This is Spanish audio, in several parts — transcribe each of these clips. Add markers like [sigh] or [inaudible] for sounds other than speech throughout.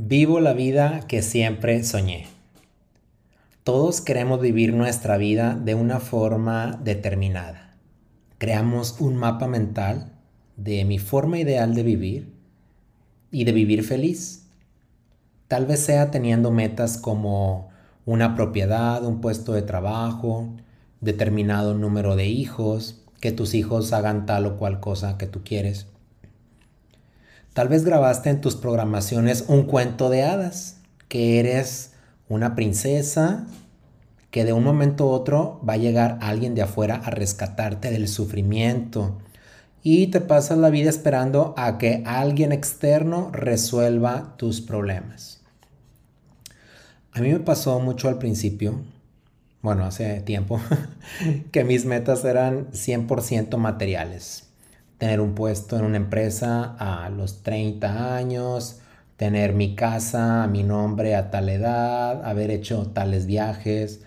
Vivo la vida que siempre soñé. Todos queremos vivir nuestra vida de una forma determinada. Creamos un mapa mental de mi forma ideal de vivir y de vivir feliz. Tal vez sea teniendo metas como una propiedad, un puesto de trabajo, determinado número de hijos, que tus hijos hagan tal o cual cosa que tú quieres Tal vez grabaste en tus programaciones un cuento de hadas, que eres una princesa que de un momento a otro va a llegar alguien de afuera a rescatarte del sufrimiento y te pasas la vida esperando a que alguien externo resuelva tus problemas. A mí me pasó mucho al principio, bueno, hace tiempo, [laughs] que mis metas eran 100% materiales tener un puesto en una empresa a los 30 años, tener mi casa mi nombre a tal edad, haber hecho tales viajes,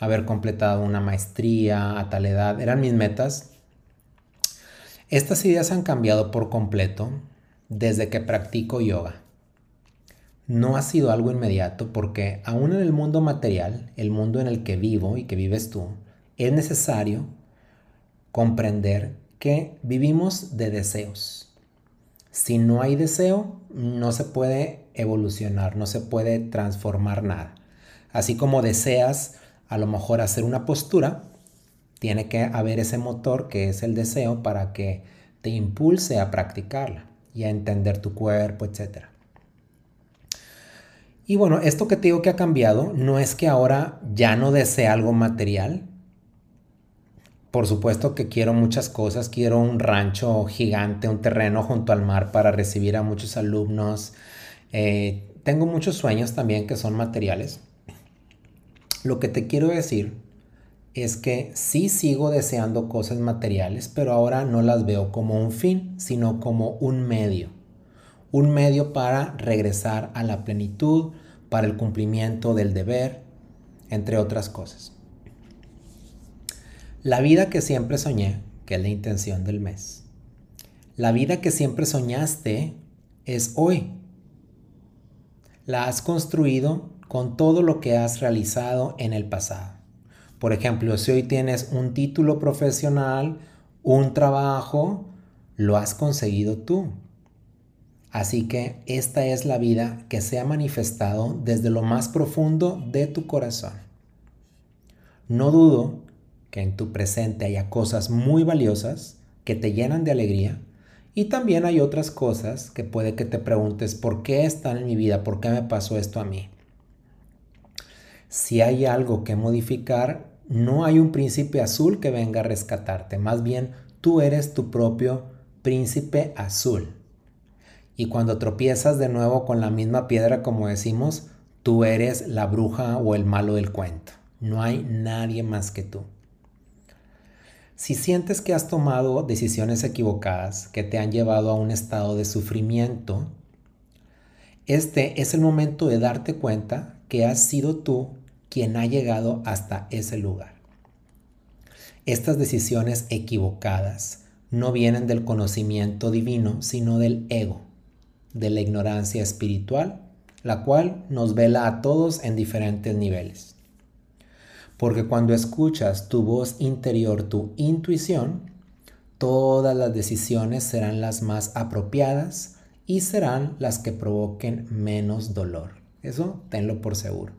haber completado una maestría a tal edad. Eran mis metas. Estas ideas han cambiado por completo desde que practico yoga. No ha sido algo inmediato porque aún en el mundo material, el mundo en el que vivo y que vives tú, es necesario comprender que vivimos de deseos. Si no hay deseo, no se puede evolucionar, no se puede transformar nada. Así como deseas a lo mejor hacer una postura, tiene que haber ese motor que es el deseo para que te impulse a practicarla y a entender tu cuerpo, etc. Y bueno, esto que te digo que ha cambiado no es que ahora ya no desee algo material, por supuesto que quiero muchas cosas, quiero un rancho gigante, un terreno junto al mar para recibir a muchos alumnos. Eh, tengo muchos sueños también que son materiales. Lo que te quiero decir es que sí sigo deseando cosas materiales, pero ahora no las veo como un fin, sino como un medio. Un medio para regresar a la plenitud, para el cumplimiento del deber, entre otras cosas. La vida que siempre soñé, que es la intención del mes. La vida que siempre soñaste es hoy. La has construido con todo lo que has realizado en el pasado. Por ejemplo, si hoy tienes un título profesional, un trabajo, lo has conseguido tú. Así que esta es la vida que se ha manifestado desde lo más profundo de tu corazón. No dudo que en tu presente haya cosas muy valiosas que te llenan de alegría y también hay otras cosas que puede que te preguntes por qué están en mi vida, por qué me pasó esto a mí. Si hay algo que modificar, no hay un príncipe azul que venga a rescatarte, más bien tú eres tu propio príncipe azul. Y cuando tropiezas de nuevo con la misma piedra, como decimos, tú eres la bruja o el malo del cuento. No hay nadie más que tú. Si sientes que has tomado decisiones equivocadas que te han llevado a un estado de sufrimiento, este es el momento de darte cuenta que has sido tú quien ha llegado hasta ese lugar. Estas decisiones equivocadas no vienen del conocimiento divino, sino del ego, de la ignorancia espiritual, la cual nos vela a todos en diferentes niveles. Porque cuando escuchas tu voz interior, tu intuición, todas las decisiones serán las más apropiadas y serán las que provoquen menos dolor. Eso tenlo por seguro.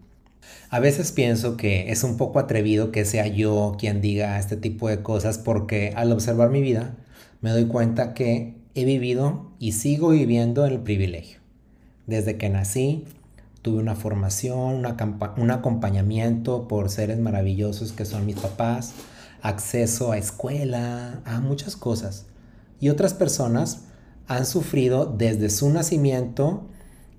A veces pienso que es un poco atrevido que sea yo quien diga este tipo de cosas porque al observar mi vida me doy cuenta que he vivido y sigo viviendo en el privilegio. Desde que nací tuve una formación, un acompañamiento por seres maravillosos que son mis papás, acceso a escuela, a muchas cosas. Y otras personas han sufrido desde su nacimiento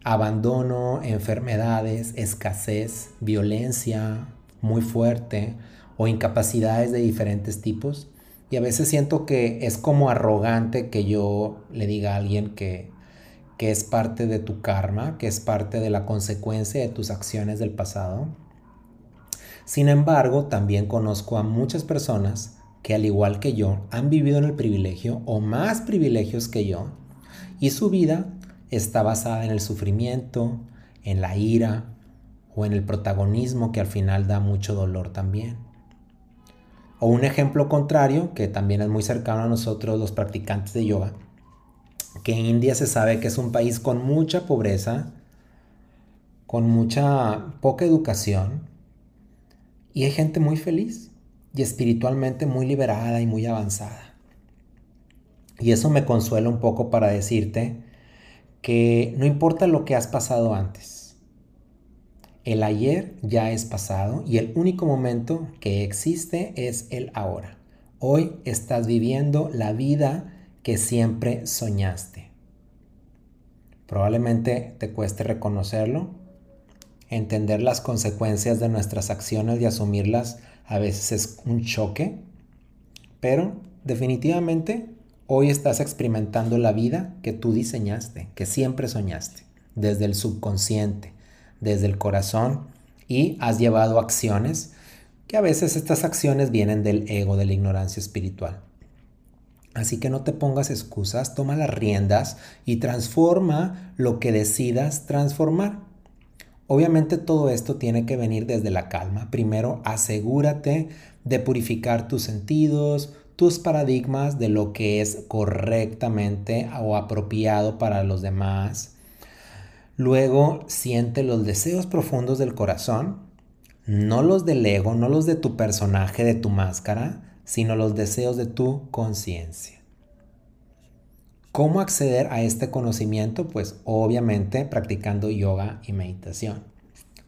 abandono, enfermedades, escasez, violencia muy fuerte o incapacidades de diferentes tipos. Y a veces siento que es como arrogante que yo le diga a alguien que que es parte de tu karma, que es parte de la consecuencia de tus acciones del pasado. Sin embargo, también conozco a muchas personas que al igual que yo han vivido en el privilegio o más privilegios que yo y su vida está basada en el sufrimiento, en la ira o en el protagonismo que al final da mucho dolor también. O un ejemplo contrario, que también es muy cercano a nosotros los practicantes de yoga, que India se sabe que es un país con mucha pobreza, con mucha poca educación, y hay gente muy feliz y espiritualmente muy liberada y muy avanzada. Y eso me consuela un poco para decirte que no importa lo que has pasado antes, el ayer ya es pasado y el único momento que existe es el ahora. Hoy estás viviendo la vida que siempre soñaste. Probablemente te cueste reconocerlo, entender las consecuencias de nuestras acciones y asumirlas a veces es un choque, pero definitivamente hoy estás experimentando la vida que tú diseñaste, que siempre soñaste, desde el subconsciente, desde el corazón y has llevado acciones que a veces estas acciones vienen del ego, de la ignorancia espiritual. Así que no te pongas excusas, toma las riendas y transforma lo que decidas transformar. Obviamente todo esto tiene que venir desde la calma. Primero asegúrate de purificar tus sentidos, tus paradigmas de lo que es correctamente o apropiado para los demás. Luego siente los deseos profundos del corazón, no los del ego, no los de tu personaje, de tu máscara, sino los deseos de tu conciencia. ¿Cómo acceder a este conocimiento? Pues obviamente practicando yoga y meditación.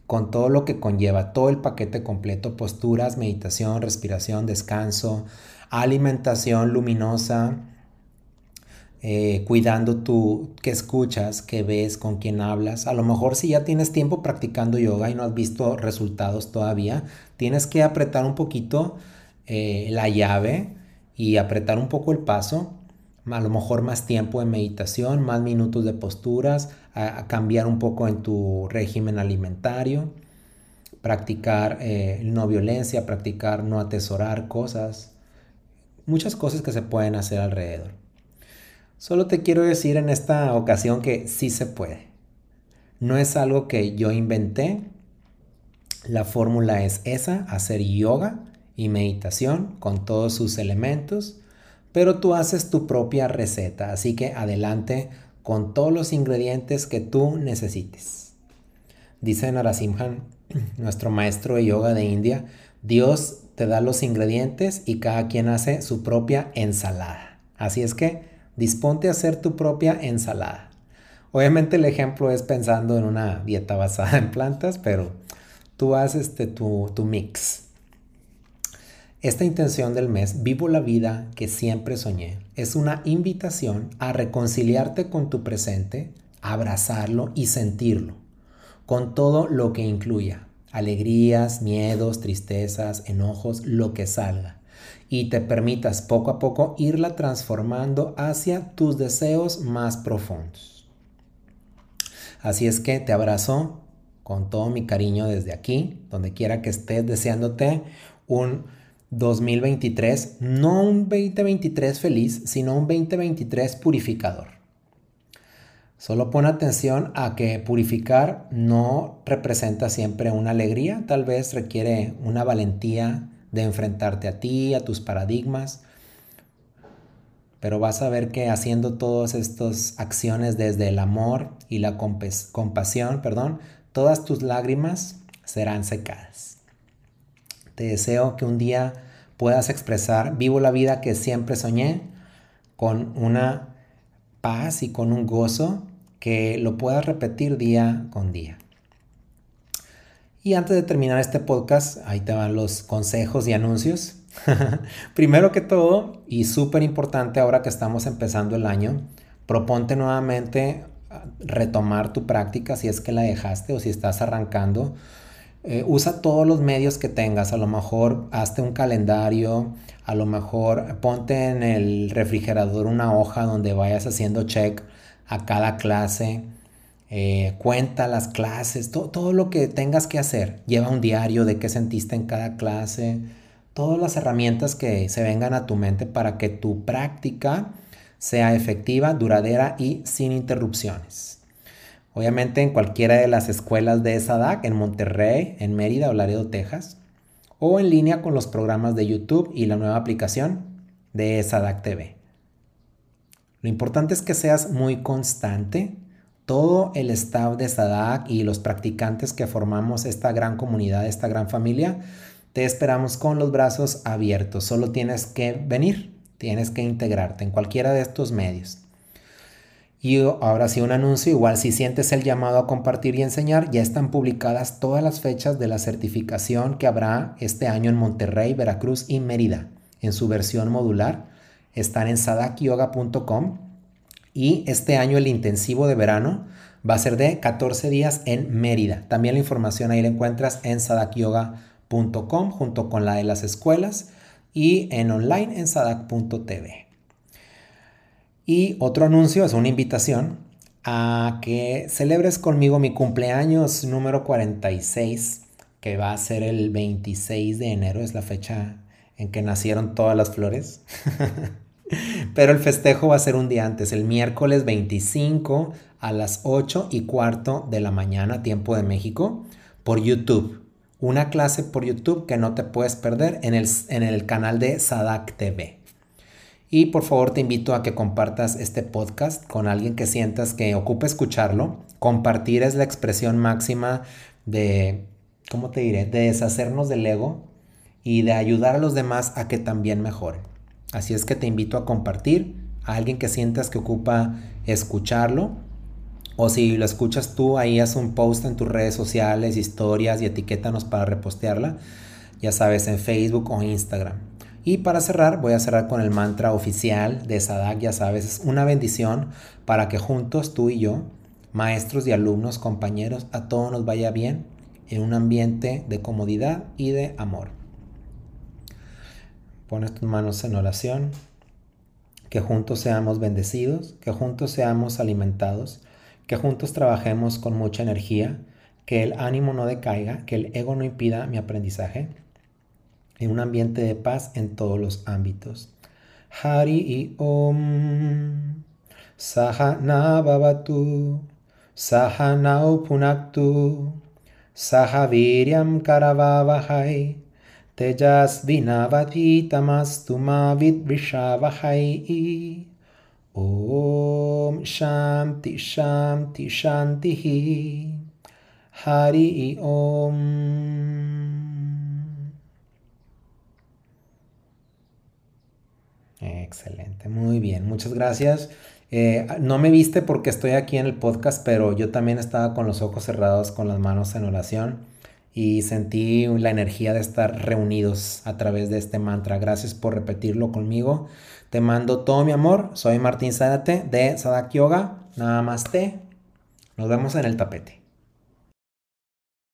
Con todo lo que conlleva, todo el paquete completo, posturas, meditación, respiración, descanso, alimentación luminosa, eh, cuidando tu qué escuchas, qué ves, con quién hablas. A lo mejor si ya tienes tiempo practicando yoga y no has visto resultados todavía, tienes que apretar un poquito eh, la llave y apretar un poco el paso, a lo mejor más tiempo en meditación, más minutos de posturas, cambiar un poco en tu régimen alimentario, practicar eh, no violencia, practicar no atesorar cosas, muchas cosas que se pueden hacer alrededor. Solo te quiero decir en esta ocasión que sí se puede. No es algo que yo inventé. La fórmula es esa, hacer yoga y meditación con todos sus elementos, pero tú haces tu propia receta, así que adelante con todos los ingredientes que tú necesites. Dice Narasimhan, [clears throat] nuestro maestro de yoga de India, Dios te da los ingredientes y cada quien hace su propia ensalada. Así es que disponte a hacer tu propia ensalada. Obviamente el ejemplo es pensando en una dieta basada en plantas, pero tú haces este, tu, tu mix. Esta intención del mes, Vivo la vida que siempre soñé, es una invitación a reconciliarte con tu presente, abrazarlo y sentirlo, con todo lo que incluya, alegrías, miedos, tristezas, enojos, lo que salga, y te permitas poco a poco irla transformando hacia tus deseos más profundos. Así es que te abrazo con todo mi cariño desde aquí, donde quiera que estés deseándote un 2023, no un 2023 feliz, sino un 2023 purificador. Solo pon atención a que purificar no representa siempre una alegría, tal vez requiere una valentía de enfrentarte a ti, a tus paradigmas, pero vas a ver que haciendo todas estas acciones desde el amor y la compasión, perdón, todas tus lágrimas serán secadas. Te deseo que un día puedas expresar, vivo la vida que siempre soñé, con una paz y con un gozo que lo puedas repetir día con día. Y antes de terminar este podcast, ahí te van los consejos y anuncios. [laughs] Primero que todo, y súper importante ahora que estamos empezando el año, proponte nuevamente retomar tu práctica si es que la dejaste o si estás arrancando eh, usa todos los medios que tengas. A lo mejor hazte un calendario, a lo mejor ponte en el refrigerador una hoja donde vayas haciendo check a cada clase. Eh, cuenta las clases, todo lo que tengas que hacer. Lleva un diario de qué sentiste en cada clase. Todas las herramientas que se vengan a tu mente para que tu práctica sea efectiva, duradera y sin interrupciones. Obviamente en cualquiera de las escuelas de SADAC, en Monterrey, en Mérida o Laredo, Texas, o en línea con los programas de YouTube y la nueva aplicación de SADAC TV. Lo importante es que seas muy constante. Todo el staff de SADAC y los practicantes que formamos esta gran comunidad, esta gran familia, te esperamos con los brazos abiertos. Solo tienes que venir, tienes que integrarte en cualquiera de estos medios. Y ahora sí un anuncio, igual si sientes el llamado a compartir y enseñar, ya están publicadas todas las fechas de la certificación que habrá este año en Monterrey, Veracruz y Mérida, en su versión modular. Están en sadakyoga.com y este año el intensivo de verano va a ser de 14 días en Mérida. También la información ahí la encuentras en sadakyoga.com junto con la de las escuelas y en online en sadak.tv. Y otro anuncio es una invitación a que celebres conmigo mi cumpleaños número 46, que va a ser el 26 de enero, es la fecha en que nacieron todas las flores. [laughs] Pero el festejo va a ser un día antes, el miércoles 25 a las 8 y cuarto de la mañana, tiempo de México, por YouTube. Una clase por YouTube que no te puedes perder en el, en el canal de Sadak TV. Y por favor te invito a que compartas este podcast con alguien que sientas que ocupe escucharlo. Compartir es la expresión máxima de, ¿cómo te diré?, de deshacernos del ego y de ayudar a los demás a que también mejoren. Así es que te invito a compartir a alguien que sientas que ocupa escucharlo. O si lo escuchas tú, ahí haz un post en tus redes sociales, historias y etiquétanos para repostearla. Ya sabes, en Facebook o Instagram. Y para cerrar, voy a cerrar con el mantra oficial de Sadak, ya sabes, es una bendición para que juntos tú y yo, maestros y alumnos, compañeros, a todos nos vaya bien en un ambiente de comodidad y de amor. Pones tus manos en oración, que juntos seamos bendecidos, que juntos seamos alimentados, que juntos trabajemos con mucha energía, que el ánimo no decaiga, que el ego no impida mi aprendizaje en un ambiente de paz en todos los ámbitos. Hari y Om. Sahana Babatu. Sahanau Punaktu. Sahaviryam Karavavahai. Tejas Vinavaditamastu Mavid Vishavahai. Om Shanti Shanti Shanti. Hari Om. Excelente, muy bien, muchas gracias. Eh, no me viste porque estoy aquí en el podcast, pero yo también estaba con los ojos cerrados, con las manos en oración y sentí la energía de estar reunidos a través de este mantra. Gracias por repetirlo conmigo. Te mando todo mi amor. Soy Martín Zárate de Sadak Yoga. Nada más te. Nos vemos en el tapete.